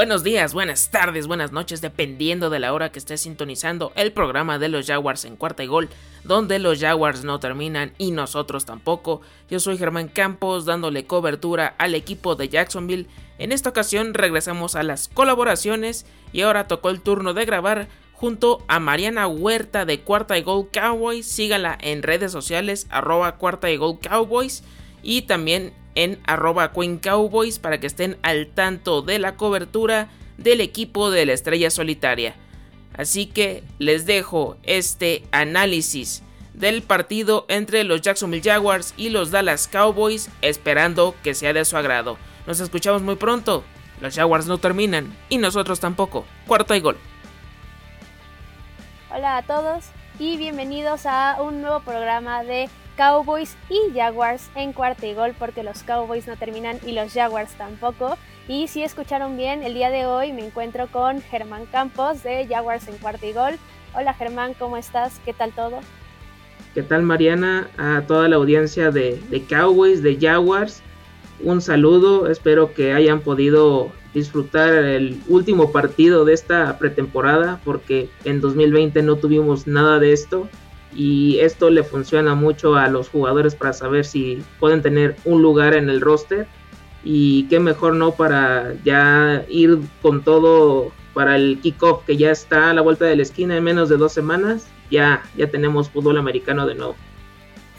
Buenos días, buenas tardes, buenas noches, dependiendo de la hora que estés sintonizando el programa de los Jaguars en cuarta y gol, donde los Jaguars no terminan y nosotros tampoco. Yo soy Germán Campos dándole cobertura al equipo de Jacksonville. En esta ocasión regresamos a las colaboraciones y ahora tocó el turno de grabar junto a Mariana Huerta de Cuarta y Gol Cowboys. Sígala en redes sociales arroba Cuarta y Gol Cowboys y también en arroba Cowboys para que estén al tanto de la cobertura del equipo de la estrella solitaria. Así que les dejo este análisis del partido entre los Jacksonville Jaguars y los Dallas Cowboys esperando que sea de su agrado. Nos escuchamos muy pronto. Los Jaguars no terminan y nosotros tampoco. Cuarto y gol. Hola a todos y bienvenidos a un nuevo programa de Cowboys y Jaguars en cuarto y gol porque los Cowboys no terminan y los Jaguars tampoco. Y si escucharon bien, el día de hoy me encuentro con Germán Campos de Jaguars en cuarto y gol. Hola Germán, ¿cómo estás? ¿Qué tal todo? ¿Qué tal Mariana? A toda la audiencia de, Cowboys, de Jaguars. Un saludo, espero que hayan podido disfrutar el último partido de esta pretemporada porque en 2020 no tuvimos nada de esto y esto le funciona mucho a los jugadores para saber si pueden tener un lugar en el roster y qué mejor no para ya ir con todo para el kickoff que ya está a la vuelta de la esquina en menos de dos semanas ya ya tenemos fútbol americano de nuevo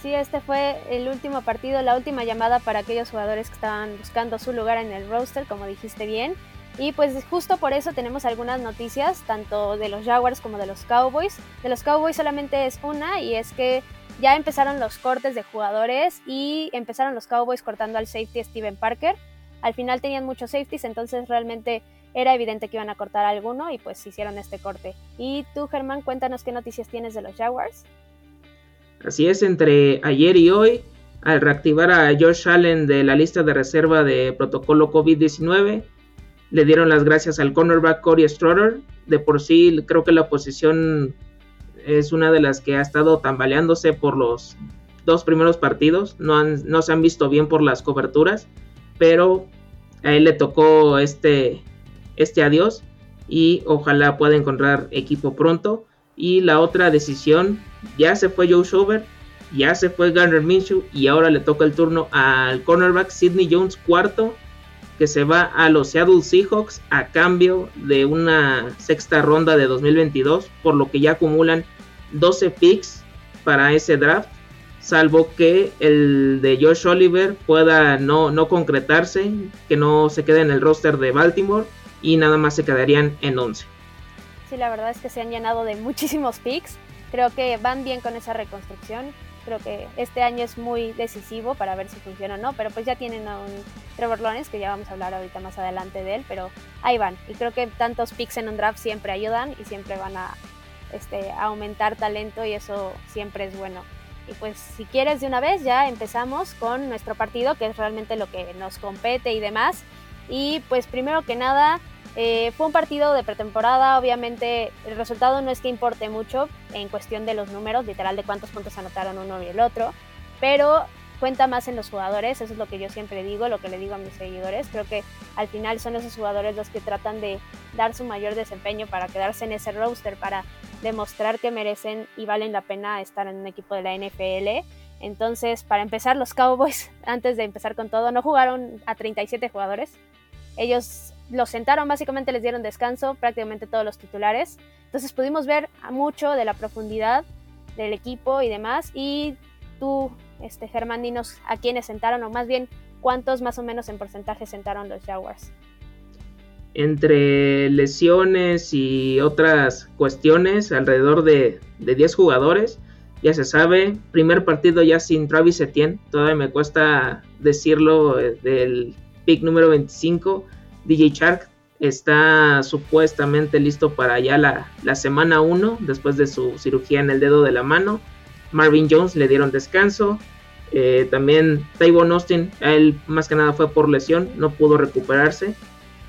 Sí, este fue el último partido, la última llamada para aquellos jugadores que estaban buscando su lugar en el roster, como dijiste bien. Y pues justo por eso tenemos algunas noticias, tanto de los Jaguars como de los Cowboys. De los Cowboys solamente es una y es que ya empezaron los cortes de jugadores y empezaron los Cowboys cortando al safety Steven Parker. Al final tenían muchos safeties, entonces realmente era evidente que iban a cortar alguno y pues hicieron este corte. Y tú, Germán, cuéntanos qué noticias tienes de los Jaguars. Así es, entre ayer y hoy, al reactivar a Josh Allen de la lista de reserva de protocolo COVID-19, le dieron las gracias al cornerback Corey Stroder. De por sí, creo que la posición es una de las que ha estado tambaleándose por los dos primeros partidos. No, no se han visto bien por las coberturas, pero a él le tocó este, este adiós y ojalá pueda encontrar equipo pronto. Y la otra decisión, ya se fue Joe Schober, ya se fue Garner Minshew y ahora le toca el turno al cornerback Sidney Jones cuarto que se va a los Seattle Seahawks a cambio de una sexta ronda de 2022, por lo que ya acumulan 12 picks para ese draft, salvo que el de Josh Oliver pueda no, no concretarse, que no se quede en el roster de Baltimore y nada más se quedarían en 11. Sí, la verdad es que se han llenado de muchísimos picks. Creo que van bien con esa reconstrucción. Creo que este año es muy decisivo para ver si funciona o no, pero pues ya tienen a un Trevor Lawrence, que ya vamos a hablar ahorita más adelante de él, pero ahí van. Y creo que tantos picks en un draft siempre ayudan y siempre van a, este, aumentar talento y eso siempre es bueno. Y pues si quieres de una vez ya empezamos con nuestro partido, que es realmente lo que nos compete y demás. Y pues primero que nada, eh, fue un partido de pretemporada, obviamente el resultado no es que importe mucho en cuestión de los números, literal de cuántos puntos anotaron uno y el otro, pero cuenta más en los jugadores, eso es lo que yo siempre digo, lo que le digo a mis seguidores, creo que al final son esos jugadores los que tratan de dar su mayor desempeño para quedarse en ese roster, para demostrar que merecen y valen la pena estar en un equipo de la NFL. Entonces, para empezar, los Cowboys, antes de empezar con todo, no jugaron a 37 jugadores. Ellos los sentaron, básicamente les dieron descanso, prácticamente todos los titulares. Entonces pudimos ver mucho de la profundidad del equipo y demás. Y tú, este, Germán, dinos a quiénes sentaron, o más bien cuántos más o menos en porcentaje sentaron los Jaguars. Entre lesiones y otras cuestiones, alrededor de, de 10 jugadores. Ya se sabe, primer partido ya sin Travis Etienne, todavía me cuesta decirlo eh, del pick número 25 DJ Shark está supuestamente listo para ya la, semana 1 después de su cirugía en el dedo de la mano. Marvin Jones le dieron descanso. Eh, también Tavon Austin, él más que nada fue por lesión, no pudo recuperarse.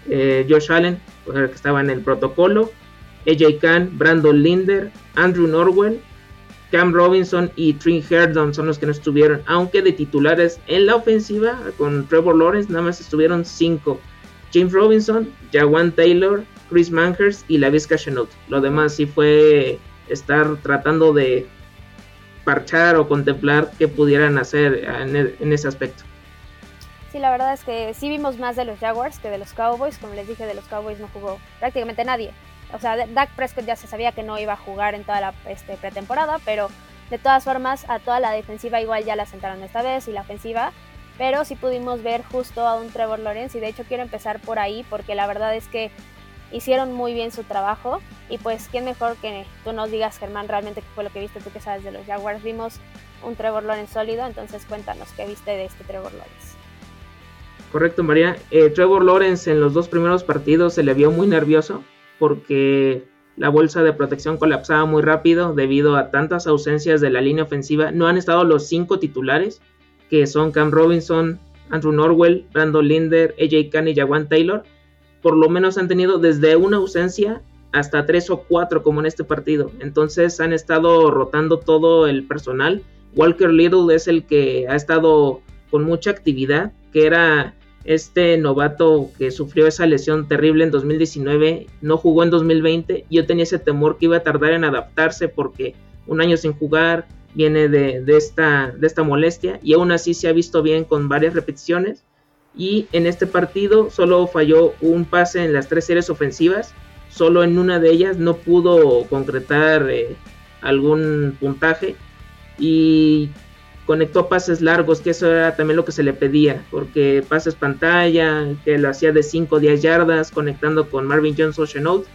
Eh, Josh Allen, que estaba en el protocolo. AJ Khan, Brandon Linder, Andrew Norwell, Cam Robinson y Trin Herdon son los que no estuvieron, aunque de titulares en la ofensiva con Trevor Lawrence nada más estuvieron 5 James Robinson, Jawan Taylor, Chris Manhurst y la Vizca. Lo demás sí fue estar tratando de parchar o contemplar qué pudieran hacer e, en, ese aspecto. Sí, la verdad es que sí vimos más de los Jaguars que de los Cowboys. Como les dije, de los Cowboys no jugó prácticamente nadie. O sea, Dak Prescott ya se sabía que no iba a jugar en toda la este, pretemporada, pero de todas formas a toda la defensiva igual ya la sentaron esta vez y la ofensiva. Pero sí pudimos ver justo a un Trevor Lawrence y de hecho quiero empezar por ahí porque la verdad es que hicieron muy bien su trabajo y pues quién mejor que tú nos digas Germán realmente qué fue lo que viste tú que sabes de los Jaguars. Vimos un Trevor Lawrence sólido entonces cuéntanos qué viste de este Trevor Lawrence. Correcto María. Eh, Trevor Lawrence en los dos primeros partidos se le vio muy nervioso porque la bolsa de protección colapsaba muy rápido debido a tantas ausencias de la línea ofensiva. No han estado los cinco titulares que son Cam Robinson Andrew Norwell Brandon Linder AJ Khan y Jawan Taylor por lo menos han tenido desde una ausencia hasta tres o cuatro como en este partido. Entonces han estado rotando todo el personal. Walker Little es el que ha estado con mucha actividad, que era este novato que sufrió esa lesión terrible en 2019, no jugó en 2020. Yo tenía ese temor que iba a tardar en adaptarse porque un año sin jugar viene de, de, esta, de esta molestia y aún así se ha visto bien con varias repeticiones y en este partido solo falló un pase en las tres series ofensivas, solo en una de ellas no pudo concretar eh, algún puntaje y conectó pases largos, que eso era también lo que se le pedía, porque pases pantalla, que lo hacía de 5 o 10 yardas, conectando con Marvin Jones Chenault.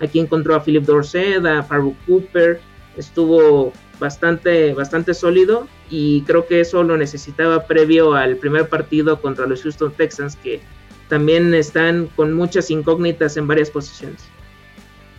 Aquí encontró a Philip Dorsett, a Farouk Cooper, estuvo bastante, bastante sólido y creo que eso lo necesitaba previo al primer partido contra los Houston Texans que también están con muchas incógnitas en varias posiciones.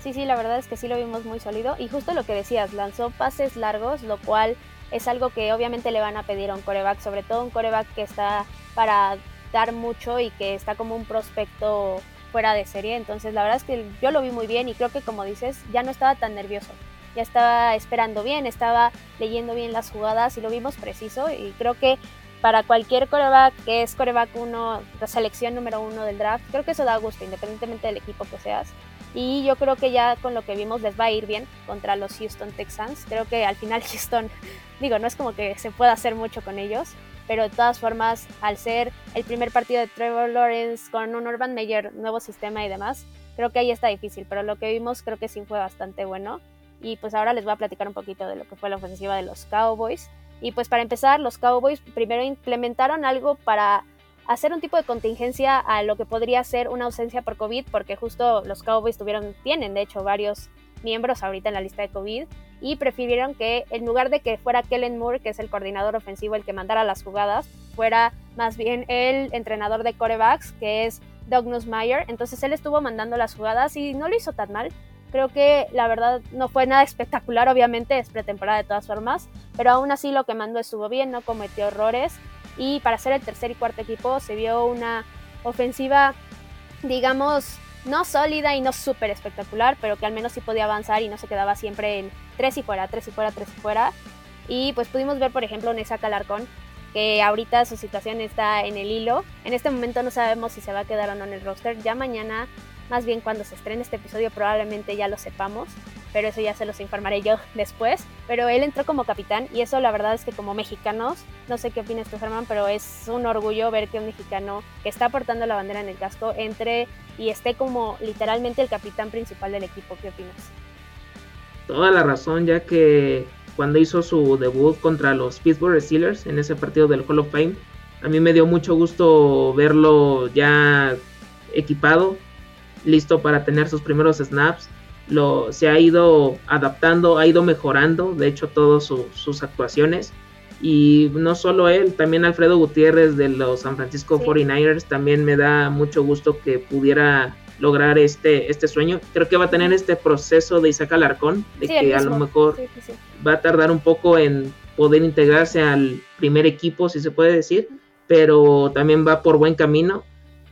Sí, sí, la verdad es que sí lo vimos muy sólido y justo lo que decías, lanzó pases largos, lo cual es algo que obviamente le van a pedir a un coreback, sobre todo un coreback que está para dar mucho y que está como un prospecto fuera de serie, entonces la verdad es que yo lo vi muy bien y creo que como dices, ya no estaba tan nervioso ya estaba esperando bien, estaba leyendo bien las jugadas y lo vimos preciso y creo que para cualquier coreback que es coreback 1, la selección número uno del draft, creo que eso da gusto independientemente del equipo que seas. Y yo creo que ya con lo que vimos les va a ir bien contra los Houston Texans. Creo que al final Houston, digo, no es como que se pueda hacer mucho con ellos, pero de todas formas, al ser el primer partido de Trevor Lawrence con un Urban Meyer, nuevo sistema y demás, creo que ahí está difícil, pero lo que vimos creo que sí fue bastante bueno. Y pues ahora les voy a platicar un poquito de lo que fue la ofensiva de los Cowboys. Y pues para empezar, los Cowboys primero implementaron algo para hacer un tipo de contingencia a lo que podría ser una ausencia por COVID, porque justo los Cowboys tuvieron, tienen de hecho varios miembros ahorita en la lista de COVID y prefirieron que en lugar de que fuera Kellen Moore, que es el coordinador ofensivo, el que mandara las jugadas, fuera más bien el entrenador de corebacks, que es Doug Nussmeier. Entonces él estuvo mandando las jugadas y no lo hizo tan mal. Creo que la verdad no fue nada espectacular, obviamente es pretemporada de todas formas, pero aún así lo que mandó estuvo bien, no cometió errores y para ser el tercer y cuarto equipo se vio una ofensiva, digamos, no sólida y no súper espectacular, pero que al menos sí podía avanzar y no se quedaba siempre en tres y fuera, tres y fuera, tres y fuera. Y pues pudimos ver, por ejemplo, Nessa Calarcón, que ahorita su situación está en el hilo. En este momento no sabemos si se va a quedar o no en el roster. Ya mañana más bien cuando se estrene este episodio probablemente ya lo sepamos, pero eso ya se los informaré yo después. Pero él entró como capitán y eso la verdad es que como mexicanos, no sé qué opinas tú Germán, pero es un orgullo ver que un mexicano que está portando la bandera en el casco entre y esté como literalmente el capitán principal del equipo. ¿Qué opinas? Toda la razón, ya que cuando hizo su debut contra los Pittsburgh Steelers en ese partido del Hall of Fame, a mí me dio mucho gusto verlo ya equipado, listo para tener sus primeros snaps. Lo, se ha ido adaptando, ha ido mejorando, de hecho, todas sus actuaciones. Y no solo él, también Alfredo Gutiérrez de los San Francisco 49ers, también me da mucho gusto que pudiera lograr este, este sueño. Creo que va a tener este proceso de Isaac Alarcón, de que a lo mejor va a tardar un poco en poder integrarse al primer equipo, si se puede decir, pero también va por buen camino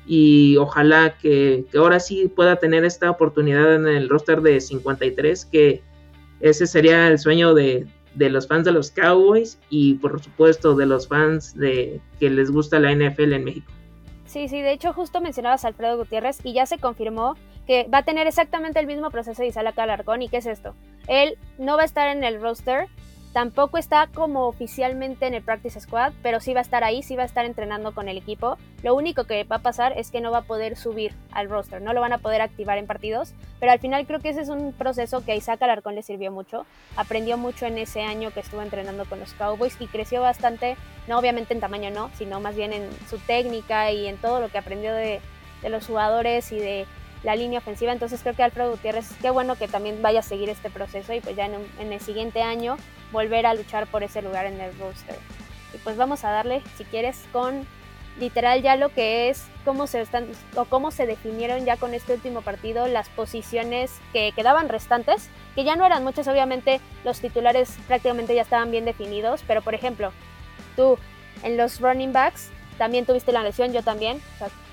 y ojalá que, ahora sí pueda tener esta oportunidad en el roster de 53, que ese sería el sueño de, los fans de los Cowboys y por supuesto de los fans de que les gusta la NFL en México. Sí, sí, de hecho justo mencionabas a Alfredo Gutiérrez y ya se confirmó que va a tener exactamente el mismo proceso de Isaac Alarcón. ¿Y qué es esto? Él no va a estar en el roster, Tampoco está como oficialmente en el Practice Squad, pero sí va a estar ahí, sí va a estar entrenando con el equipo. Lo único que va a pasar es que no va a poder subir al roster, no lo van a poder activar en partidos, pero al final creo que ese es un proceso que a Isaac Alarcón le sirvió mucho. Aprendió mucho en ese año que estuvo entrenando con los Cowboys y creció bastante, no obviamente en tamaño no, sino más bien en su técnica y en todo lo que aprendió de, los jugadores y de la línea ofensiva. Entonces creo que Alfredo Gutiérrez, qué bueno que también vaya a seguir este proceso y pues ya en el siguiente año volver a luchar por ese lugar en el roster. Y pues vamos a darle, si quieres, con literal ya lo que es cómo se están o cómo se definieron ya con este último partido las posiciones que quedaban restantes, que ya no eran muchas, obviamente los titulares prácticamente ya estaban bien definidos, pero por ejemplo, tú en los running backs también tuviste la lesión, yo también.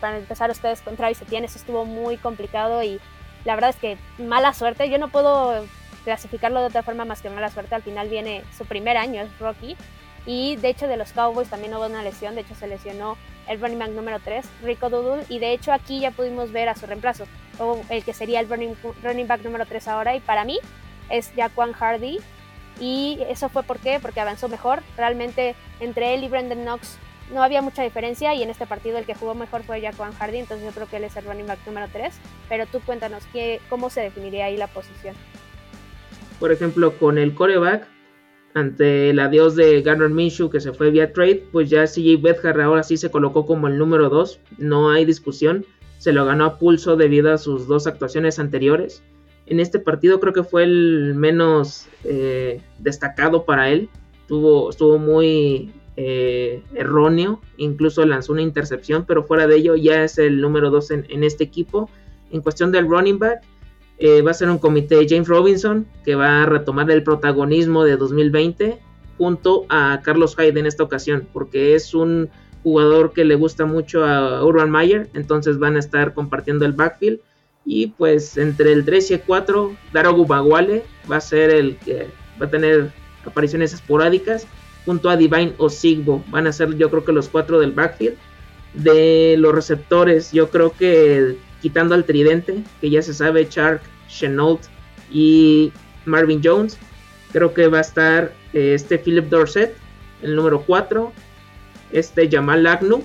para empezar ustedes con Travis Etienne, eso estuvo muy complicado y la verdad es que mala suerte. Yo no puedo clasificarlo de otra forma más que mala suerte. Al final viene su primer año, es Rocky. Y de hecho de los Cowboys también hubo una lesión, de hecho se lesionó el running back número 3, Rico Dudul, y de hecho aquí ya pudimos ver a su reemplazo, el que sería el running, running back número 3 ahora, y para mí es Jaquan Hardy, y eso fue por porque avanzó mejor, realmente entre él y Brendan Knox no había mucha diferencia, y en este partido el que jugó mejor fue Jaquan Hardy, entonces yo creo que él es el running back número 3, pero tú cuéntanos qué, cómo se definiría ahí la posición por ejemplo, con el coreback, ante el adiós de Garner Minshew que se fue vía trade, pues ya CJ Bedhar ahora sí se colocó como el número 2, no hay discusión, se lo ganó a pulso debido a sus dos actuaciones anteriores. En este partido creo que fue el menos eh, destacado para él, Tuvo, estuvo muy eh, erróneo, incluso lanzó una intercepción, pero fuera de ello ya es el número 2 en, este equipo. En cuestión del running back, eh, va a ser un comité James Robinson que va a retomar el protagonismo de 2020 junto a Carlos Hyde en esta ocasión, porque es un jugador que le gusta mucho a Urban Meyer, entonces van a estar compartiendo el backfield. Y pues entre el 3 y el 4, Daro Gubaguale va a ser el que va a tener apariciones esporádicas, junto a Divine o Sigbo. Van a ser yo creo que los cuatro del backfield. De los receptores, yo creo que quitando al tridente, que ya se sabe, Chark, Chenault y Marvin Jones. Creo que va a estar eh, este Philip Dorset, el número 4, este Jamal Agnew,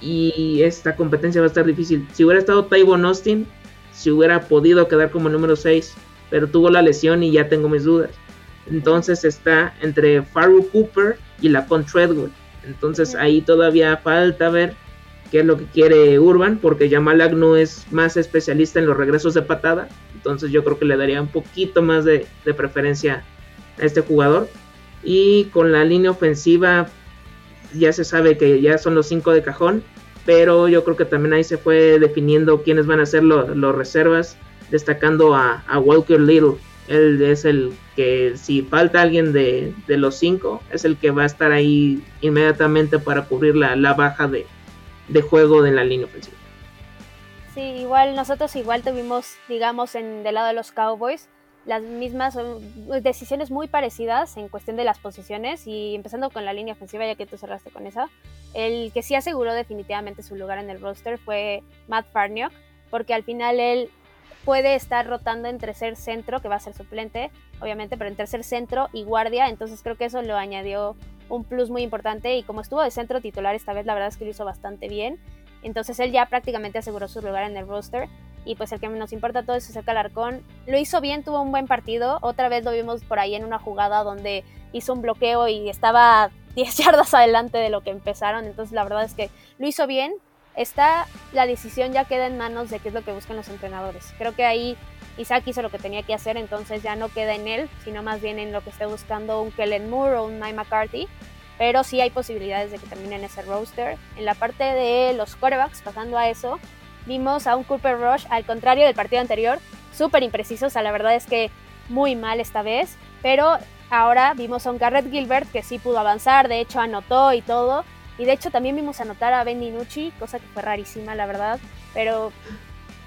y esta competencia va a estar difícil. Si hubiera estado Tyvon Austin, si hubiera podido quedar como número 6, pero tuvo la lesión y ya tengo mis dudas. Entonces está entre Faru Cooper y la Treadwell. Entonces ahí todavía falta ver qué es lo que quiere Urban, porque Jamal Agnew es más especialista en los regresos de patada, entonces yo creo que le daría un poquito más de, preferencia a este jugador. Y con la línea ofensiva ya se sabe que ya son los cinco de cajón, pero yo creo que también ahí se fue definiendo quiénes van a ser los reservas, destacando a, Walker Little. Él es el que si falta alguien de, los cinco, es el que va a estar ahí inmediatamente para cubrir la, la baja de, de juego de la línea ofensiva. Sí, igual nosotros igual tuvimos, digamos, en del lado de los Cowboys, las mismas decisiones muy parecidas en cuestión de las posiciones y empezando con la línea ofensiva, ya que tú cerraste con esa, el que sí aseguró definitivamente su lugar en el roster fue Matt Farniok, porque al final él puede estar rotando entre ser centro, que va a ser suplente, obviamente, pero entre ser centro y guardia, entonces creo que eso lo añadió un plus muy importante y como estuvo de centro titular esta vez, la verdad es que lo hizo bastante bien. Entonces él ya prácticamente aseguró su lugar en el roster. Y pues el que nos importa todo es Isaac Alarcón. Lo hizo bien, tuvo un buen partido. Otra vez lo vimos por ahí en una jugada donde hizo un bloqueo y estaba 10 yardas adelante de lo que empezaron. Entonces la verdad es que lo hizo bien. Está, la decisión ya queda en manos de qué es lo que buscan los entrenadores. Creo que ahí Isaac hizo lo que tenía que hacer, entonces ya no queda en él, sino más bien en lo que esté buscando un Kellen Moore o un Mike McCarthy. Pero sí hay posibilidades de que terminen ese roster. En la parte de los corebacks, pasando a eso, vimos a un Cooper Rush, al contrario del partido anterior, súper impreciso. O sea, la verdad es que muy mal esta vez. Pero ahora vimos a un Garrett Gilbert que sí pudo avanzar, de hecho anotó y todo. Y de hecho también vimos anotar a Ben DiNucci, cosa que fue rarísima, la verdad. Pero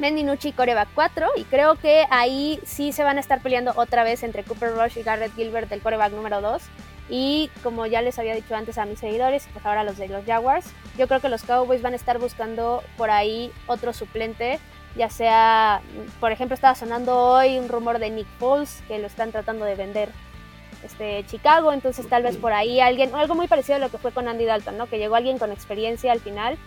Mendinucci coreback 4 y creo que ahí sí se van a estar peleando otra vez entre Cooper Rush y Garrett Gilbert del coreback número 2 Y como ya les había dicho antes a mis seguidores, pues ahora los de los Jaguars, yo creo que los Cowboys van a estar buscando por ahí otro suplente, ya sea, por ejemplo, estaba sonando hoy un rumor de Nick Foles, que lo están tratando de vender este, Chicago, entonces tal vez por ahí alguien, algo muy parecido a lo que fue con Andy Dalton, ¿no? Que llegó alguien con experiencia al final,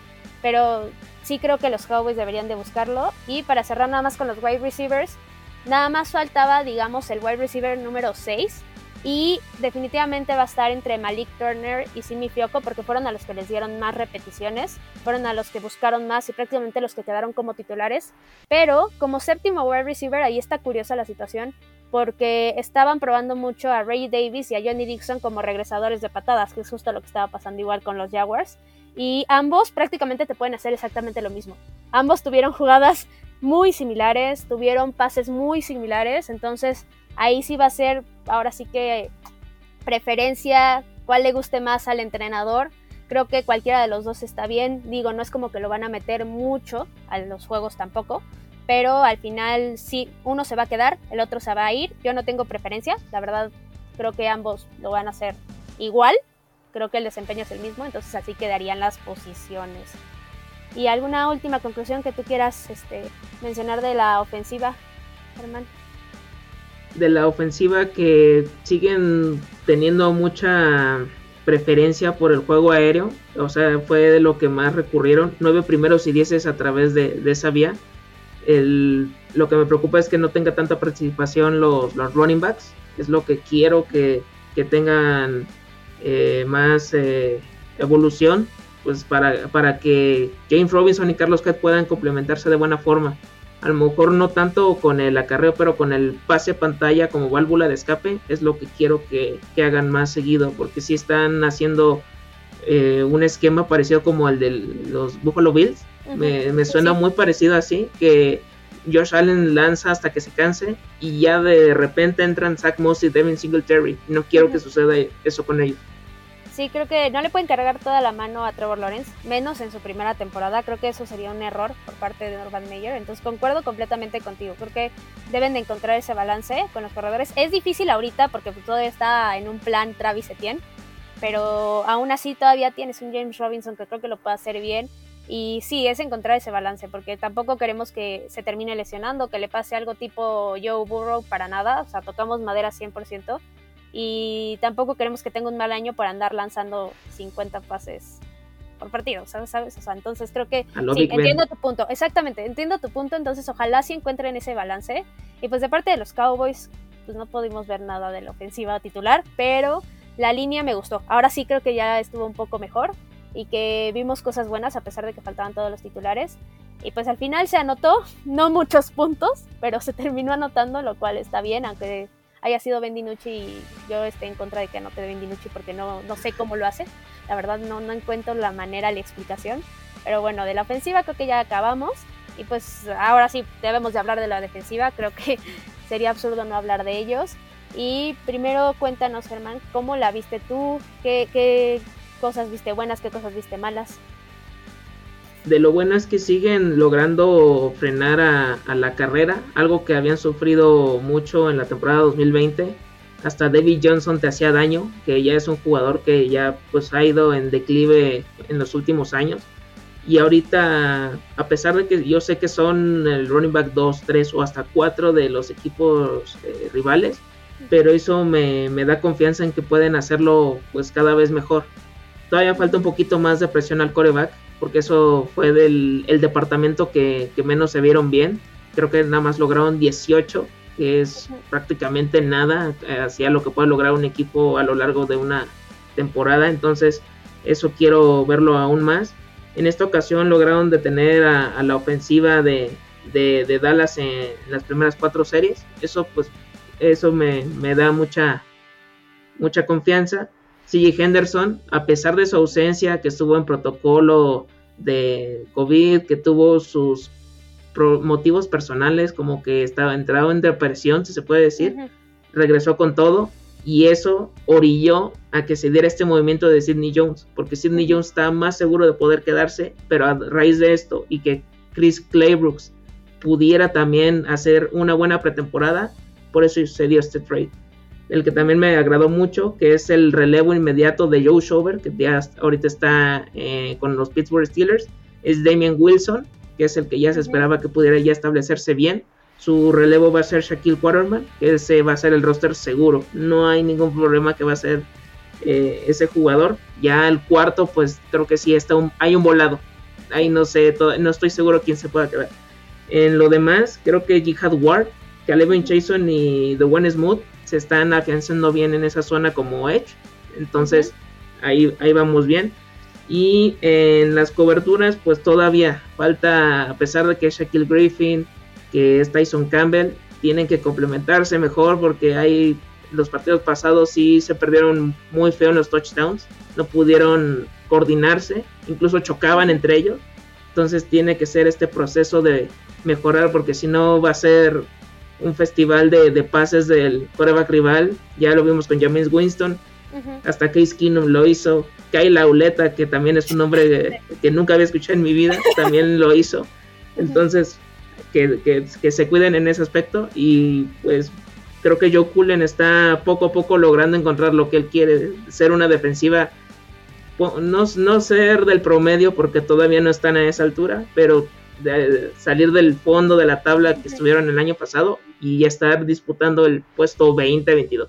pero sí creo que los Cowboys deberían de buscarlo. Y para cerrar nada más con los wide receivers, nada más faltaba, digamos, el wide receiver número 6. Y definitivamente va a estar entre Malik Turner y Simi Fioco porque fueron a los que les dieron más repeticiones, fueron a los que buscaron más y prácticamente los que quedaron como titulares. Pero como séptimo wide receiver, ahí está curiosa la situación porque estaban probando mucho a Ray Davis y a Johnny Dixon como regresadores de patadas, que es justo lo que estaba pasando igual con los Jaguars. Y ambos prácticamente te pueden hacer exactamente lo mismo. Ambos tuvieron jugadas muy similares, tuvieron pases muy similares, entonces ahí sí va a ser, ahora sí que preferencia, cuál le guste más al entrenador. Creo que cualquiera de los dos está bien. Digo, no es como que lo van a meter mucho a los juegos tampoco pero al final sí, uno se va a quedar, el otro se va a ir. Yo no tengo preferencia, la verdad creo que ambos lo van a hacer igual, creo que el desempeño es el mismo, entonces así quedarían las posiciones. ¿Y alguna última conclusión que tú quieras este, mencionar de la ofensiva, Germán? De la ofensiva que siguen teniendo mucha preferencia por el juego aéreo, o sea, fue de lo que más recurrieron, nueve primeros y dieces a través de, de esa vía lo que me preocupa es que no tenga tanta participación los, los running backs. Es lo que quiero que, tengan eh, más eh, evolución, pues para, para que James Robinson y Carlos Cat puedan complementarse de buena forma. A lo mejor no tanto con el acarreo, pero con el pase pantalla como válvula de escape es lo que quiero que, hagan más seguido, porque si están haciendo eh, un esquema parecido como el de los Buffalo Bills, me, suena muy parecido así, que Josh Allen lanza hasta que se canse y ya de repente entran Zach Moss y Devin Singletary. No quiero que suceda eso con ellos. Sí, creo que no le pueden cargar toda la mano a Trevor Lawrence, menos en su primera temporada. Creo que eso sería un error por parte de Norman Mayer. Entonces concuerdo completamente contigo. Creo que deben de encontrar ese balance con los corredores. Es difícil ahorita porque todo está en un plan Travis Etienne, pero aún así todavía tienes un James Robinson que creo que lo puede hacer bien y sí, es encontrar ese balance, porque tampoco queremos que se termine lesionando, que le pase algo tipo Joe Burrow para nada, o sea, tocamos madera 100%, y tampoco queremos que tenga un mal año por andar lanzando 50 pases por partido, ¿sabes? ¿sabes? O sea, entonces creo que sí, entiendo tu punto, exactamente, entiendo tu punto, entonces ojalá sí encuentren ese balance. Y pues de parte de los Cowboys, pues no pudimos ver nada de la ofensiva titular, pero la línea me gustó. Ahora sí creo que ya estuvo un poco mejor y que vimos cosas buenas a pesar de que faltaban todos los titulares. Y pues al final se anotó, no muchos puntos, pero se terminó anotando, lo cual está bien, aunque haya sido Bendinucci y yo esté en contra de que anote Bendinucci porque no, no sé cómo lo hace. La verdad no, no encuentro la manera, la explicación. Pero bueno, de la ofensiva creo que ya acabamos. Y pues ahora sí debemos de hablar de la defensiva. Creo que sería absurdo no hablar de ellos. Y primero cuéntanos, Germán, ¿cómo la viste tú? ¿Qué, qué, cosas viste buenas, qué cosas viste malas. De lo bueno es que siguen logrando frenar a, la carrera, algo que habían sufrido mucho en la temporada 2020. Hasta David Johnson te hacía daño, que ya es un jugador que ya pues ha ido en declive en los últimos años. Y ahorita, a pesar de que yo sé que son el running back 2, 3 o hasta 4 de los equipos eh, rivales, pero eso me, me, da confianza en que pueden hacerlo pues cada vez mejor. Todavía falta un poquito más de presión al coreback, porque eso fue del el departamento que, menos se vieron bien. Creo que nada más lograron 18, que es prácticamente nada eh, hacia lo que puede lograr un equipo a lo largo de una temporada. Entonces, eso quiero verlo aún más. En esta ocasión lograron detener a, la ofensiva de, de, Dallas en, las primeras cuatro series. Eso, pues, eso me, me da mucha, mucha confianza. CJ Henderson, a pesar de su ausencia, que estuvo en protocolo de COVID, que tuvo sus motivos personales, como que estaba entrado en depresión, si se puede decir, regresó con todo y eso orilló a que se diera este movimiento de Sidney Jones, porque Sidney Jones está más seguro de poder quedarse, pero a raíz de esto y que Chris Claybrooks pudiera también hacer una buena pretemporada, por eso se dio este trade. el que también me agradó mucho, que es el relevo inmediato de Joe Shover, que ya ahorita está eh, con los Pittsburgh Steelers, es Damian Wilson, que es el que ya se esperaba que pudiera ya establecerse bien. Su relevo va a ser Shaquille Quarterman, que ese va a ser el roster seguro. No hay ningún problema que va a ser eh, ese jugador. Ya el cuarto, pues creo que sí está un, hay un volado. Ahí no sé, no estoy seguro quién se pueda quedar. En lo demás, creo que Jihad Ward, Calvin Jason y The One Smooth se están afianzando bien en esa zona como Edge. Entonces, ahí, ahí vamos bien. Y en las coberturas, pues todavía falta, a pesar de que Shaquille Griffin, que es Tyson Campbell, tienen que complementarse mejor porque hay los partidos pasados sí se perdieron muy feo en los touchdowns, no pudieron coordinarse, incluso chocaban entre ellos. Entonces tiene que ser este proceso de mejorar porque si no va a ser un festival de, pases del coreback rival. Ya lo vimos con James Winston. Hasta Case Keenum lo hizo. Kyle Lauleta, que también es un nombre que, nunca había escuchado en mi vida, también lo hizo. Entonces, que, que, se cuiden en ese aspecto. Y pues creo que Joe Cullen está poco a poco logrando encontrar lo que él quiere, ser una defensiva. No, no ser del promedio porque todavía no están a esa altura, pero de salir del fondo de la tabla que estuvieron el año pasado y estar disputando el puesto 20-22.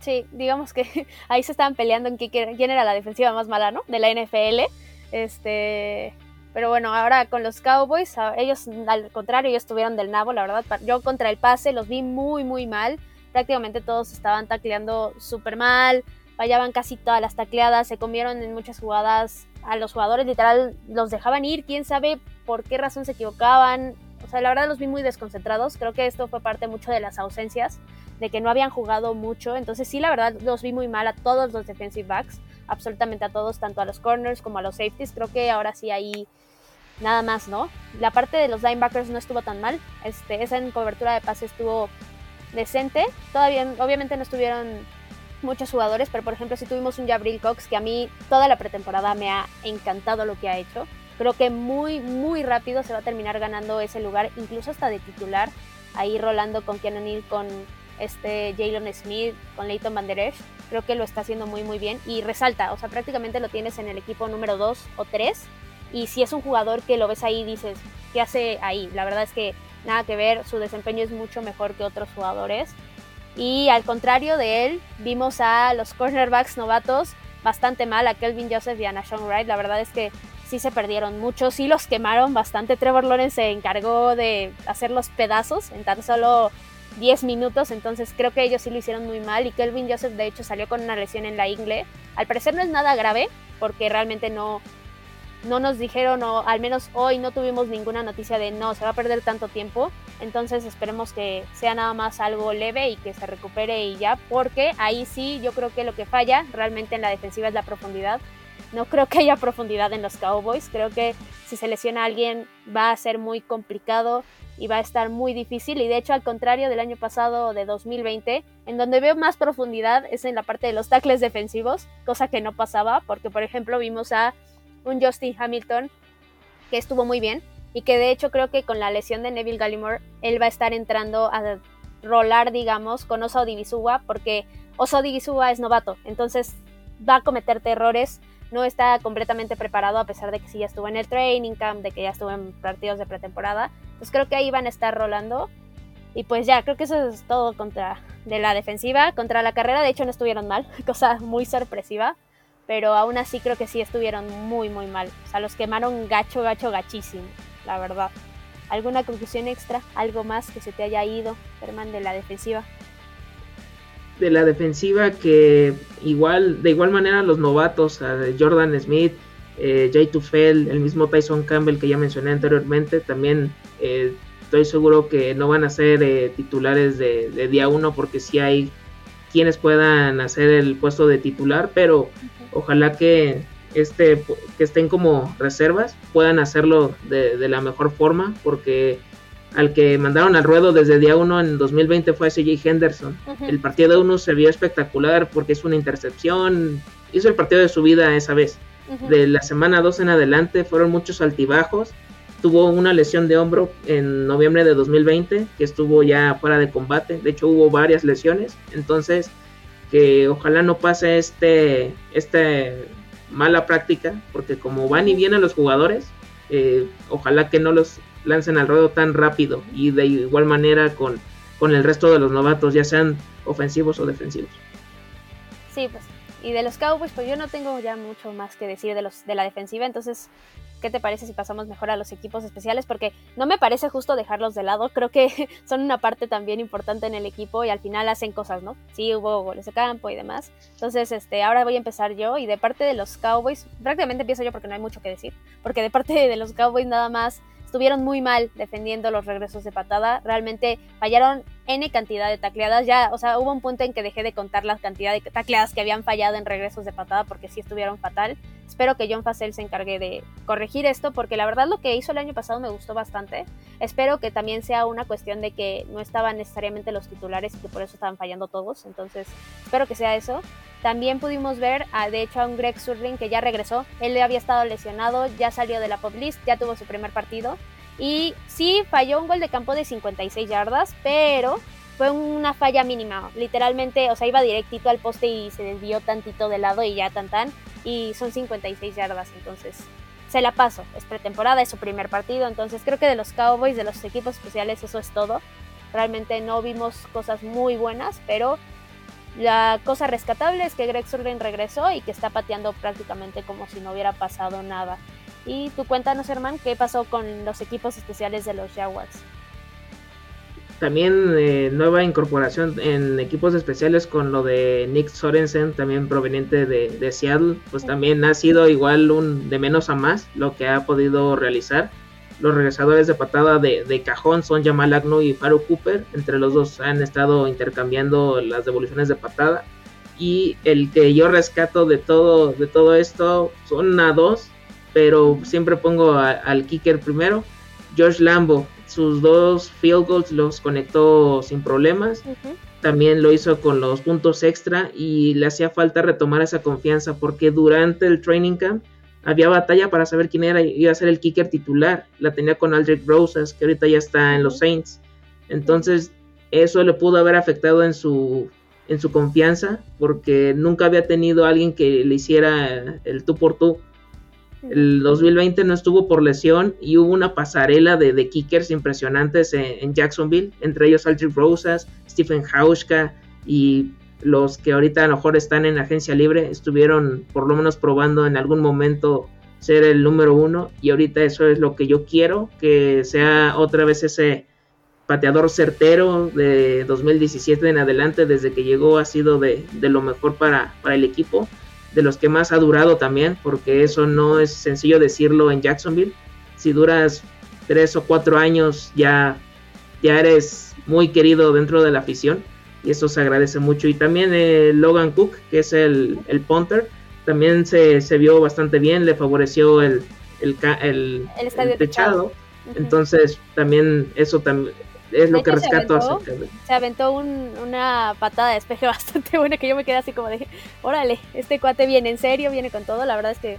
Sí, digamos que ahí se estaban peleando en quién era la defensiva más mala, ¿no? De la NFL. Este, pero bueno, ahora con los Cowboys, ellos al contrario, ellos estuvieron del nabo, la verdad. Yo contra el pase los vi muy, muy mal. Prácticamente todos estaban tacleando súper mal, fallaban casi todas las tacleadas, se comieron en muchas jugadas a los jugadores, literal, los dejaban ir, quién sabe por qué razón se equivocaban. O sea, la verdad los vi muy desconcentrados. Creo que esto fue parte mucho de las ausencias, de que no habían jugado mucho. Entonces sí, la verdad los vi muy mal a todos los defensive backs, absolutamente a todos, tanto a los corners como a los safeties. Creo que ahora sí hay nada más, ¿no? La parte de los linebackers no estuvo tan mal. Este, esa en cobertura de pase estuvo decente. Todavía, obviamente no estuvieron muchos jugadores, pero por ejemplo si tuvimos un Jabril Cox que a mí toda la pretemporada me ha encantado lo que ha hecho. Creo que muy, muy rápido se va a terminar ganando ese lugar, incluso hasta de titular, ahí rolando con Ken O'Neill, con este Jalen Smith, con Leighton Van Creo que lo está haciendo muy, muy bien y resalta, o sea, prácticamente lo tienes en el equipo número 2 o 3. Y si es un jugador que lo ves ahí, dices, ¿qué hace ahí? La verdad es que nada que ver, su desempeño es mucho mejor que otros jugadores. Y al contrario de él, vimos a los cornerbacks novatos bastante mal, a Kelvin Joseph y a Nashon Wright. La verdad es que sí se perdieron mucho, sí los quemaron bastante. Trevor Lawrence se encargó de hacer los pedazos en tan solo 10 minutos, entonces creo que ellos sí lo hicieron muy mal. Y Kelvin Joseph, de hecho, salió con una lesión en la ingle. Al parecer no es nada grave, porque realmente no, no nos dijeron, o al menos hoy no tuvimos ninguna noticia de no, se va a perder tanto tiempo. Entonces esperemos que sea nada más algo leve y que se recupere y ya, porque ahí sí yo creo que lo que falla realmente en la defensiva es la profundidad. No creo que haya profundidad en los Cowboys. Creo que si se lesiona alguien va a ser muy complicado y va a estar muy difícil. Y de hecho, al contrario del año pasado de 2020, en donde veo más profundidad es en la parte de los tackles defensivos, cosa que no pasaba, porque por ejemplo vimos a un Justin Hamilton que estuvo muy bien y que de hecho creo que con la lesión de Neville Gallimore él va a estar entrando a rolar, digamos, con Divisúa porque Divisúa es novato, entonces va a cometerte errores, no está completamente preparado a pesar de que sí ya estuvo en el training camp, de que ya estuvo en partidos de pretemporada, pues creo que ahí van a estar rolando y pues ya, creo que eso es todo contra de la defensiva, contra la carrera de hecho no estuvieron mal, cosa muy sorpresiva pero aún así creo que sí estuvieron muy, muy mal. O sea, los quemaron gacho, gacho, gachísimo, la verdad. ¿Alguna conclusión extra? ¿Algo más que se te haya ido, Herman, de la defensiva? De la defensiva que igual, de igual manera los novatos, Jordan Smith, eh, Jay Tufel, el mismo Tyson Campbell que ya mencioné anteriormente, también eh, estoy seguro que no van a ser eh, titulares de, de, día uno porque sí hay quienes puedan hacer el puesto de titular, pero ojalá que, este, que estén como reservas puedan hacerlo de, la mejor forma, porque al que mandaron al ruedo desde día 1 en 2020 fue CJ Henderson. El partido de uno se vio espectacular porque es una intercepción, hizo el partido de su vida esa vez. De la semana 2 en adelante fueron muchos altibajos tuvo una lesión de hombro en noviembre de 2020, que estuvo ya fuera de combate. De hecho, hubo varias lesiones. Entonces, que ojalá no pase este, este mala práctica, porque como van y vienen los jugadores, eh, ojalá que no los lancen al ruedo tan rápido y de igual manera con, con el resto de los novatos, ya sean ofensivos o defensivos. Sí, pues, y de los Cowboys, pues yo no tengo ya mucho más que decir de los de la defensiva, entonces ¿qué te parece si pasamos mejor a los equipos especiales? Porque no me parece justo dejarlos de lado, creo que son una parte también importante en el equipo y al final hacen cosas, ¿no? Sí, hubo goles de campo y demás. Entonces, este, ahora voy a empezar yo y de parte de los Cowboys, prácticamente empiezo yo porque no hay mucho que decir, porque de parte de los Cowboys nada más estuvieron muy mal defendiendo los regresos de patada, realmente fallaron N cantidad de tacleadas, ya, o sea, hubo un punto en que dejé de contar la cantidad de tacleadas que habían fallado en regresos de patada porque sí estuvieron fatal. Espero que John Facel se encargue de corregir esto porque la verdad lo que hizo el año pasado me gustó bastante. Espero que también sea una cuestión de que no estaban necesariamente los titulares y que por eso estaban fallando todos, entonces espero que sea eso. También pudimos ver, a, de hecho, a un Greg Surling que ya regresó. Él había estado lesionado, ya salió de la pop list, ya tuvo su primer partido. Y sí, falló un gol de campo de 56 yardas, pero fue una falla mínima. Literalmente, o sea, iba directito al poste y se desvió tantito de lado y ya tan tan. Y son 56 yardas, entonces se la paso. Es pretemporada, es su primer partido. Entonces creo que de los Cowboys, de los equipos especiales, eso es todo. Realmente no vimos cosas muy buenas, pero la cosa rescatable es que Greg Surlin regresó y que está pateando prácticamente como si no hubiera pasado nada. Y tú cuéntanos, Herman, qué pasó con los equipos especiales de los Jaguars. También eh, nueva incorporación en equipos especiales con lo de Nick Sorensen, también proveniente de, Seattle, pues también ha sido igual un de menos a más lo que ha podido realizar. Los regresadores de patada de, cajón son Jamal Agnew y Faru Cooper. Entre los dos han estado intercambiando las devoluciones de patada. Y el que yo rescato de todo, de todo esto son a dos, pero siempre pongo al kicker primero. Josh Lambo, sus dos field goals los conectó sin problemas. También lo hizo con los puntos extra y le hacía falta retomar esa confianza porque durante el training camp había batalla para saber quién era iba a ser el kicker titular. La tenía con Aldrich Rosas, que ahorita ya está en los Saints. Entonces, eso le pudo haber afectado en su en su confianza porque nunca había tenido a alguien que le hiciera el tú por tú. El 2020 no estuvo por lesión y hubo una pasarela de, kickers impresionantes en, Jacksonville, entre ellos Aldrich Rosas, Stephen Hauschka y los que ahorita a lo mejor están en agencia libre estuvieron por lo menos probando en algún momento ser el número uno y ahorita eso es lo que yo quiero, que sea otra vez ese pateador certero de 2017 en adelante, desde que llegó ha sido de, lo mejor para, para, el equipo, de los que más ha durado también, porque eso no es sencillo decirlo en Jacksonville. Si duras tres o cuatro años ya, ya eres muy querido dentro de la afición y eso se agradece mucho. Y también eh, Logan Cook, que es el, el punter, también se, se, vio bastante bien, le favoreció el, el, el, estadio techado. Entonces también eso también es lo que rescato. Se aventó, una patada de espejo bastante buena que yo me quedé así como de, órale, este cuate viene en serio, viene con todo. La verdad es que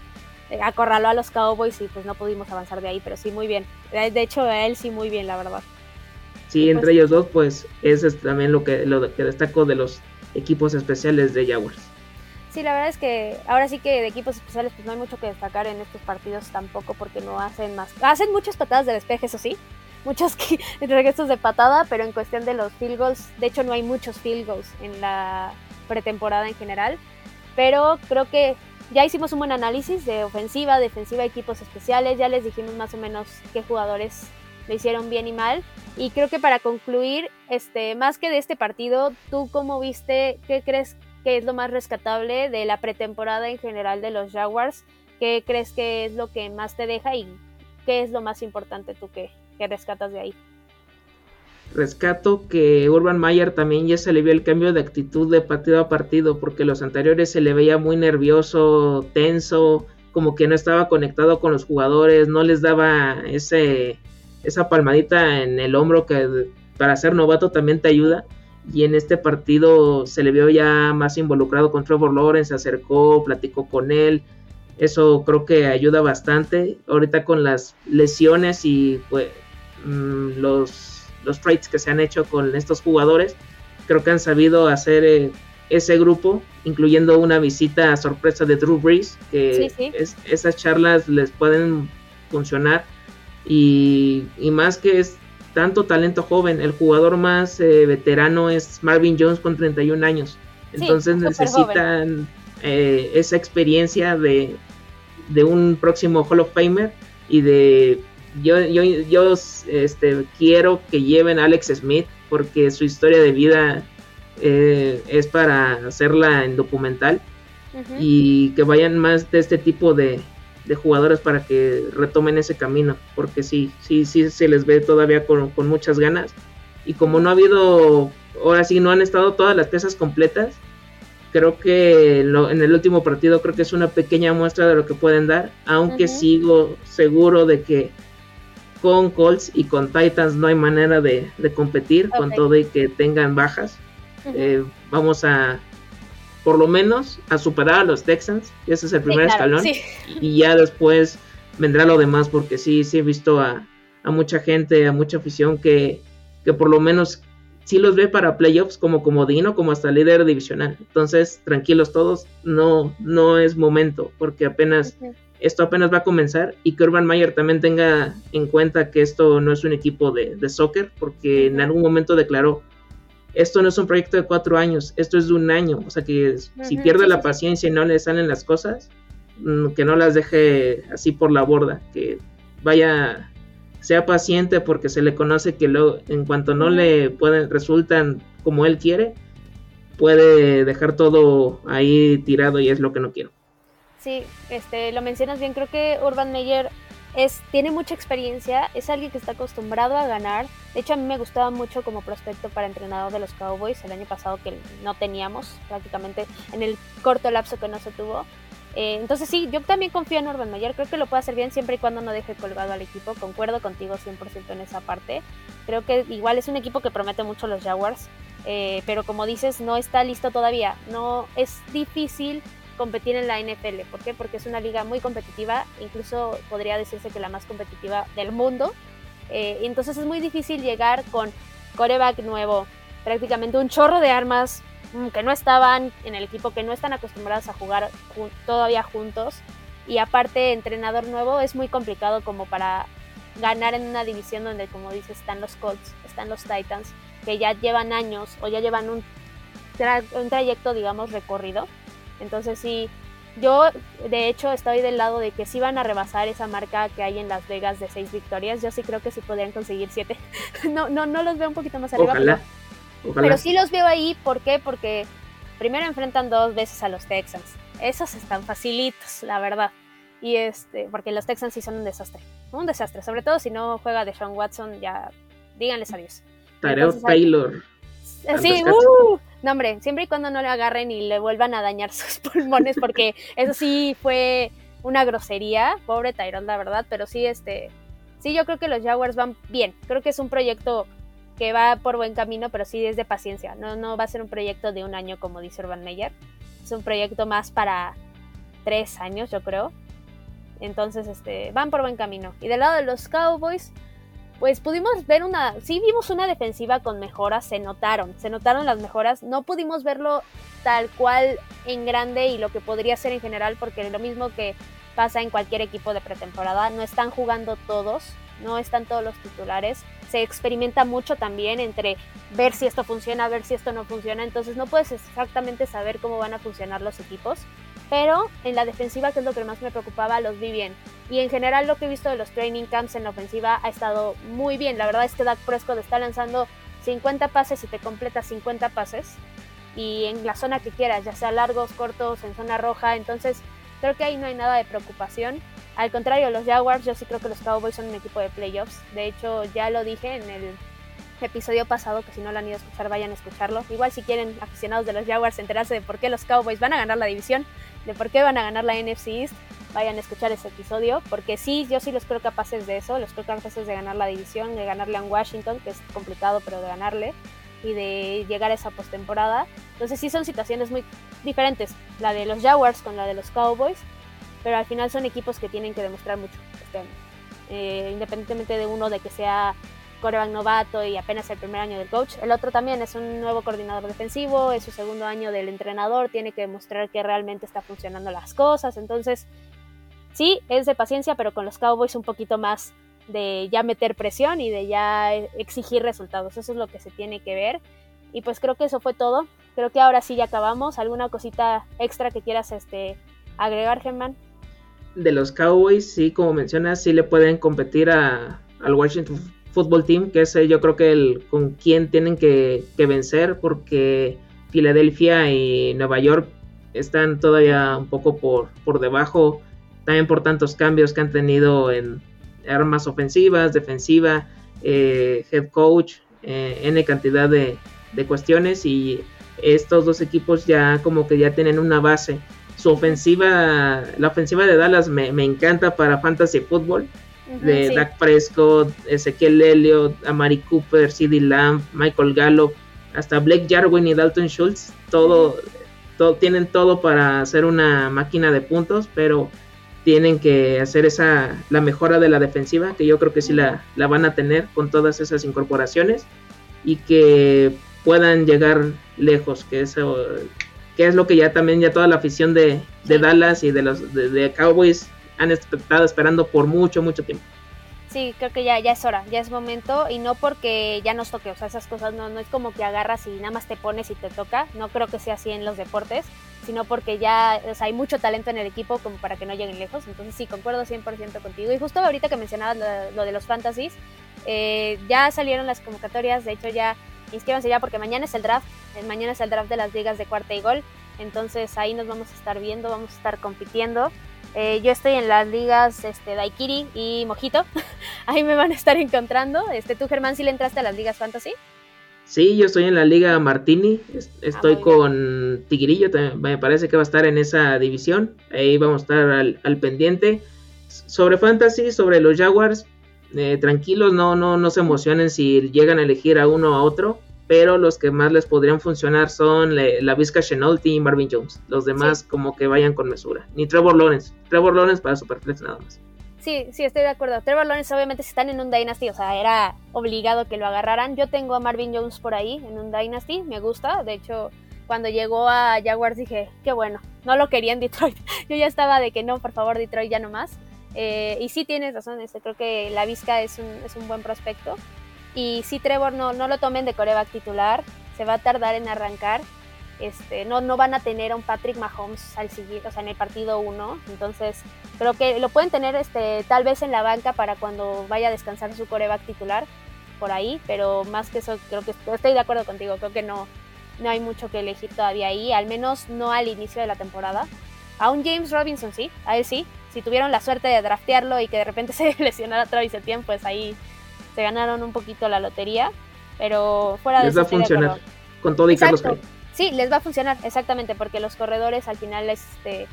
eh, acorraló a los Cowboys y pues no pudimos avanzar de ahí, pero sí muy bien. De hecho, a él sí muy bien, la verdad. Sí, entre pues ellos dos, pues ese es también lo que, lo que destaco de los equipos especiales de Jaguars. Sí, la verdad es que ahora sí que de equipos especiales pues no hay mucho que destacar en estos partidos tampoco porque no hacen más. Hacen muchas patadas de despeje, eso sí. Muchos regresos de patada, pero en cuestión de los field goals, de hecho no hay muchos field goals en la pretemporada en general. Pero creo que ya hicimos un buen análisis de ofensiva, defensiva, equipos especiales. Ya les dijimos más o menos qué jugadores lo hicieron bien y mal. Y creo que para concluir, este, más que de este partido, ¿tú cómo viste, qué crees que es lo más rescatable de la pretemporada en general de los Jaguars? ¿Qué crees que es lo que más te deja y qué es lo más importante tú que, que rescatas de ahí? Rescato que Urban Mayer también ya se le vio el cambio de actitud de partido a partido, porque los anteriores se le veía muy nervioso, tenso, como que no estaba conectado con los jugadores, no les daba ese esa palmadita en el hombro que para ser novato también te ayuda. Y en este partido se le vio ya más involucrado con Trevor Lawrence, se acercó, platicó con él. Eso creo que ayuda bastante. Ahorita con las lesiones y pues, mm, los, los trades que se han hecho con estos jugadores, creo que han sabido hacer eh, ese grupo, incluyendo una visita a sorpresa de Drew Brees, que esas charlas les pueden funcionar. Y, más que es tanto talento joven, el jugador más eh, veterano es Marvin Jones con 31 años. Entonces necesitan eh, esa experiencia de, de un próximo Hall of Famer y de yo, yo, yo este, quiero que lleven a Alex Smith porque su historia de vida eh, es para hacerla en documental. Y que vayan más de este tipo de, de, jugadores para que retomen ese camino porque sí, sí, sí se les ve todavía con, con muchas ganas. Y como no ha habido, ahora sí no han estado todas las piezas completas, creo que en el último partido creo que es una pequeña muestra de lo que pueden dar, aunque sigo seguro de que con Colts y con Titans no hay manera de, competir con todo y que tengan bajas. Eh, vamos a, por lo menos, a superar a los Texans, ese es el primer escalón, y ya después vendrá lo demás, porque sí, sí he visto a, a mucha gente, a mucha afición que, que por lo menos sí los ve para playoffs como comodino, como hasta líder divisional. Entonces, tranquilos todos, no, no es momento, porque apenas, esto apenas va a comenzar y que Urban Mayer también tenga en cuenta que esto no es un equipo de, de soccer, porque en algún momento declaró, esto no es un proyecto de cuatro años, esto es de un año, o sea que si pierde la paciencia y no le salen las cosas, mm, que no las deje así por la borda, que vaya sea paciente porque se le conoce que lo, en cuanto no le pueden, resultan como él quiere, puede dejar todo ahí tirado y es lo que no quiero. Sí, este, lo mencionas bien, creo que Urban Meyer es, tiene mucha experiencia, es alguien que está acostumbrado a ganar. De hecho, a mí me gustaba mucho como prospecto para entrenador de los Cowboys el año pasado que no teníamos prácticamente en el corto lapso que no se tuvo. Eh, entonces sí, yo también confío en Urban Meyer, creo que lo puede hacer bien siempre y cuando no deje colgado al equipo, concuerdo contigo 100% en esa parte. Creo que igual es un equipo que promete mucho los Jaguars, eh, pero como dices, no está listo todavía, no es difícil competir en la NFL, ¿por qué? Porque es una liga muy competitiva, incluso podría decirse que la más competitiva del mundo, eh, entonces es muy difícil llegar con coreback nuevo, prácticamente un chorro de armas, Mm, que no estaban en el equipo, que no están acostumbrados a jugar todavía juntos. Y aparte, entrenador nuevo es muy complicado como para ganar en una división donde, como dices, están los Colts, están los Titans, que ya llevan años o ya llevan un, un trayecto, digamos, recorrido. Entonces sí, yo de hecho estoy del lado de que si van a rebasar esa marca que hay en Las Vegas de seis victorias. Yo sí creo que sí podrían conseguir siete. no, no, no los veo un poquito más arriba. Ojalá. Pero sí los veo ahí, ¿por qué? Porque primero enfrentan dos veces a los Texans. Esos están facilitos, la verdad. Y este, porque los Texans sí son un desastre. Un desastre, sobre todo si no juega de Sean Watson, ya díganles adiós. Tyrell Taylor. Sí, uh, no hombre, siempre y cuando no le agarren y le vuelvan a dañar sus pulmones, porque eso sí fue una grosería, pobre Tyrell, la verdad, pero sí, este, sí, yo creo que los Jaguars van bien, creo que es un proyecto que va por buen camino, pero sí es de paciencia. No, no va a ser un proyecto de un año como dice Urban Meyer. Es un proyecto más para tres años, yo creo. Entonces, este, van por buen camino. Y del lado de los Cowboys, pues pudimos ver una, sí vimos una defensiva con mejoras, se notaron, se notaron las mejoras. No pudimos verlo tal cual en grande y lo que podría ser en general, porque lo mismo que pasa en cualquier equipo de pretemporada, no están jugando todos, no están todos los titulares. Se experimenta mucho también entre ver si esto funciona, ver si esto no funciona, entonces no puedes exactamente saber cómo van a funcionar los equipos, pero en la defensiva, que es lo que más me preocupaba, los vi bien. Y en general lo que he visto de los training camps en la ofensiva ha estado muy bien. La verdad es que Dak Prescott está lanzando 50 pases y te completa 50 pases. Y en la zona que quieras, ya sea largos, cortos, en zona roja. Entonces creo que ahí no hay nada de preocupación. Al contrario, los Jaguars, yo sí creo que los Cowboys son un equipo de playoffs. De hecho, ya lo dije en el episodio pasado, que si no lo han ido a escuchar, vayan a escucharlo. Igual si quieren, aficionados de los Jaguars, enterarse de por qué los Cowboys van a ganar la división, de por qué van a ganar la NFC East, vayan a escuchar ese episodio, porque sí, yo sí los creo capaces de eso, los creo capaces de ganar la división, de ganarle a Washington, que es complicado, pero de ganarle, y de llegar a esa postemporada. Entonces sí son situaciones muy diferentes, la de los Jaguars con la de los Cowboys, pero al final son equipos que tienen que demostrar mucho este. Eh, independientemente de uno de que sea coreback novato y apenas el primer año del coach. El otro también es un nuevo coordinador defensivo, es su segundo año del entrenador, tiene que demostrar que realmente está funcionando las cosas. Entonces, sí, es de paciencia, pero con los Cowboys un poquito más de ya meter presión y de ya exigir resultados. Eso es lo que se tiene que ver. Y pues creo que eso fue todo. Creo que ahora sí ya acabamos. ¿Alguna cosita extra que quieras este, agregar, Germán? De los Cowboys, sí, como mencionas, sí le pueden competir a, al Washington Football Team, que es yo creo que el con quien tienen que, vencer, porque Filadelfia y Nueva York están todavía un poco por, por debajo, también por tantos cambios que han tenido en armas ofensivas, defensiva, eh, head coach, eh, N cantidad de, de cuestiones y estos dos equipos ya como que ya tienen una base. Su ofensiva, la ofensiva de Dallas me, me encanta para fantasy football de Dak Prescott, Ezequiel Elliott, Amari Cooper, CeeDee Lamb, Michael Gallup, hasta Blake Jarwin y Dalton Schultz, todo, todo, tienen todo para hacer una máquina de puntos, pero tienen que hacer esa la mejora de la defensiva, que yo creo que sí la, la van a tener con todas esas incorporaciones y que puedan llegar lejos, que eso que es lo que ya también ya toda la afición de, de Dallas y de los de Cowboys han estado esperando por mucho, mucho tiempo. Sí, creo que ya, ya es hora, ya es momento y no porque ya nos toque, o sea, esas cosas no, no es como que agarras y nada más te pones y te toca, no creo que sea así en los deportes, sino porque ya o sea, hay mucho talento en el equipo como para que no lleguen lejos, entonces sí, concuerdo 100% contigo y justo ahorita que mencionabas lo, de los fantasies, eh, ya salieron las convocatorias, de hecho ya inscríbanse ya porque mañana es el draft, eh, mañana es el draft de las ligas de cuarta y gol, entonces ahí nos vamos a estar viendo, vamos a estar compitiendo. Eh, yo estoy en las ligas este, Daikiri y Mojito. Ahí me van a estar encontrando. Este, ¿Tú, Germán, sí le entraste a las ligas Fantasy? Sí, yo estoy en la liga Martini. Estoy ah, con Tigrillo. Me parece que va a estar en esa división. Ahí vamos a estar al, pendiente. Sobre Fantasy, sobre los Jaguars, eh, tranquilos, no, no, no se emocionen si llegan a elegir a uno o a otro pero los que más les podrían funcionar son la Vizca Chenolti y Marvin Jones. Los demás como que vayan con mesura. Ni Trevor Lawrence. Trevor Lawrence para Superflex nada más. Sí, sí, estoy de acuerdo. Trevor Lawrence obviamente si están en un Dynasty, o sea, era obligado que lo agarraran. Yo tengo a Marvin Jones por ahí en un Dynasty, me gusta. De hecho, cuando llegó a Jaguars dije, qué bueno, no lo quería en Detroit. Yo ya estaba de que no, por favor, Detroit ya no más. Eh, y sí tienes razón, este, creo que la Vizca es un, es un buen prospecto. Y si Trevor no, lo tomen de coreback titular, se va a tardar en arrancar. Este, no, no van a tener a un Patrick Mahomes al siguiente, o sea, en el partido 1. Entonces, creo que lo pueden tener este, tal vez en la banca para cuando vaya a descansar su coreback titular por ahí, pero más que eso, creo que estoy de acuerdo contigo. Creo que no, no hay mucho que elegir todavía ahí, al menos no al inicio de la temporada. A un James Robinson sí, a él sí. Si tuvieron la suerte de draftearlo y que de repente se lesionara Travis Etienne, pues ahí se ganaron un poquito la lotería, pero fuera de Les va a funcionar con todo y Carlos Sí, les va a funcionar, exactamente, porque los corredores al final, este,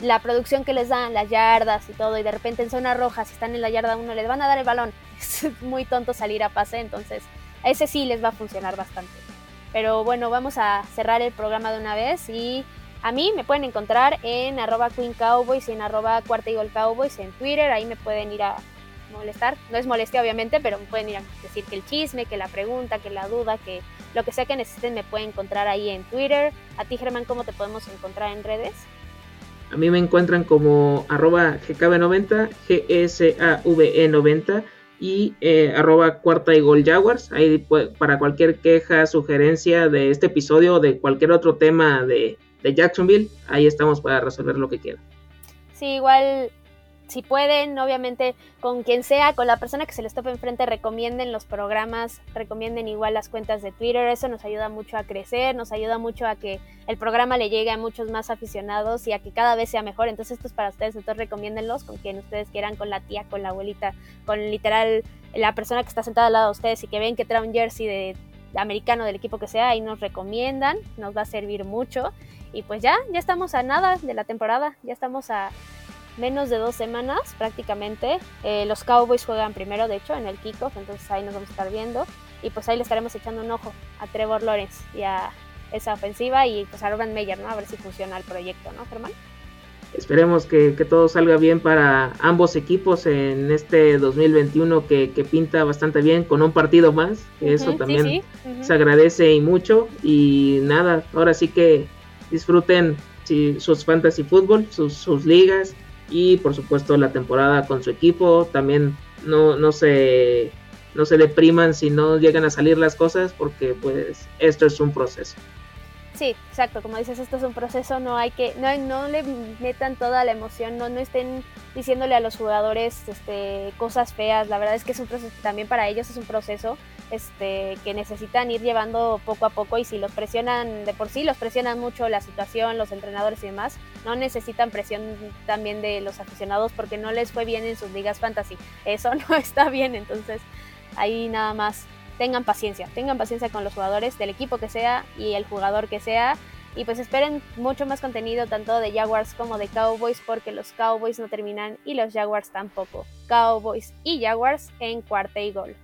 la producción que les dan, las yardas y todo, y de repente en zona roja, si están en la yarda uno, les van a dar el balón. Es muy tonto salir a pase, entonces a ese sí les va a funcionar bastante. Pero bueno, vamos a cerrar el programa de una vez y a mí me pueden encontrar en arroba Queen Cowboys y en arroba Cuarta Cowboys en Twitter, ahí me pueden ir a molestar. No es molestia, obviamente, pero me pueden ir a decir que el chisme, que la pregunta, que la duda, que lo que sea que necesiten me pueden encontrar ahí en Twitter. A ti, Germán, ¿cómo te podemos encontrar en redes? A mí me encuentran como arroba GKB90, GSAVE90 y eh, arroba cuarta y gol Jaguars. Ahí para cualquier queja, sugerencia de este episodio o de cualquier otro tema de, de Jacksonville, ahí estamos para resolver lo que quieran. Sí, igual si pueden, obviamente con quien sea, con la persona que se les tope enfrente, recomienden los programas, recomienden igual las cuentas de Twitter, eso nos ayuda mucho a crecer, nos ayuda mucho a que el programa le llegue a muchos más aficionados y a que cada vez sea mejor. Entonces esto es para ustedes, entonces recomiéndenlos con quien ustedes quieran, con la tía, con la abuelita, con literal la persona que está sentada al lado de ustedes y que ven que trae un jersey de americano del equipo que sea, ahí nos recomiendan, nos va a servir mucho. Y pues ya, ya estamos a nada de la temporada, ya estamos a menos de dos semanas prácticamente. Eh, los Cowboys juegan primero, de hecho, en el kickoff, entonces ahí nos vamos a estar viendo. Y pues ahí le estaremos echando un ojo a Trevor Lawrence y a esa ofensiva y pues a Urban Meyer, ¿no? A ver si funciona el proyecto, ¿no, Germán? esperemos que, todo salga bien para ambos equipos en este 2021 que, que pinta bastante bien con un partido más, que eso también se agradece y mucho. Y nada, ahora sí que disfruten sus fantasy fútbol, sus, sus ligas y por supuesto la temporada con su equipo. También no, no se no se depriman si no llegan a salir las cosas porque pues esto es un proceso. Sí, exacto, como dices, esto es un proceso, no hay que, no, no le metan toda la emoción, no, no estén diciéndole a los jugadores este, cosas feas, la verdad es que es un proceso, también para ellos es un proceso este, que necesitan ir llevando poco a poco y si los presionan de por sí, los presionan mucho la situación, los entrenadores y demás, no necesitan presión también de los aficionados porque no les fue bien en sus ligas fantasy, eso no está bien, entonces ahí nada más tengan paciencia, tengan paciencia con los jugadores del equipo que sea y el jugador que sea. Y pues esperen mucho más contenido tanto de Jaguars como de Cowboys porque los Cowboys no terminan y los Jaguars tampoco. Cowboys y Jaguars en cuarta y gol.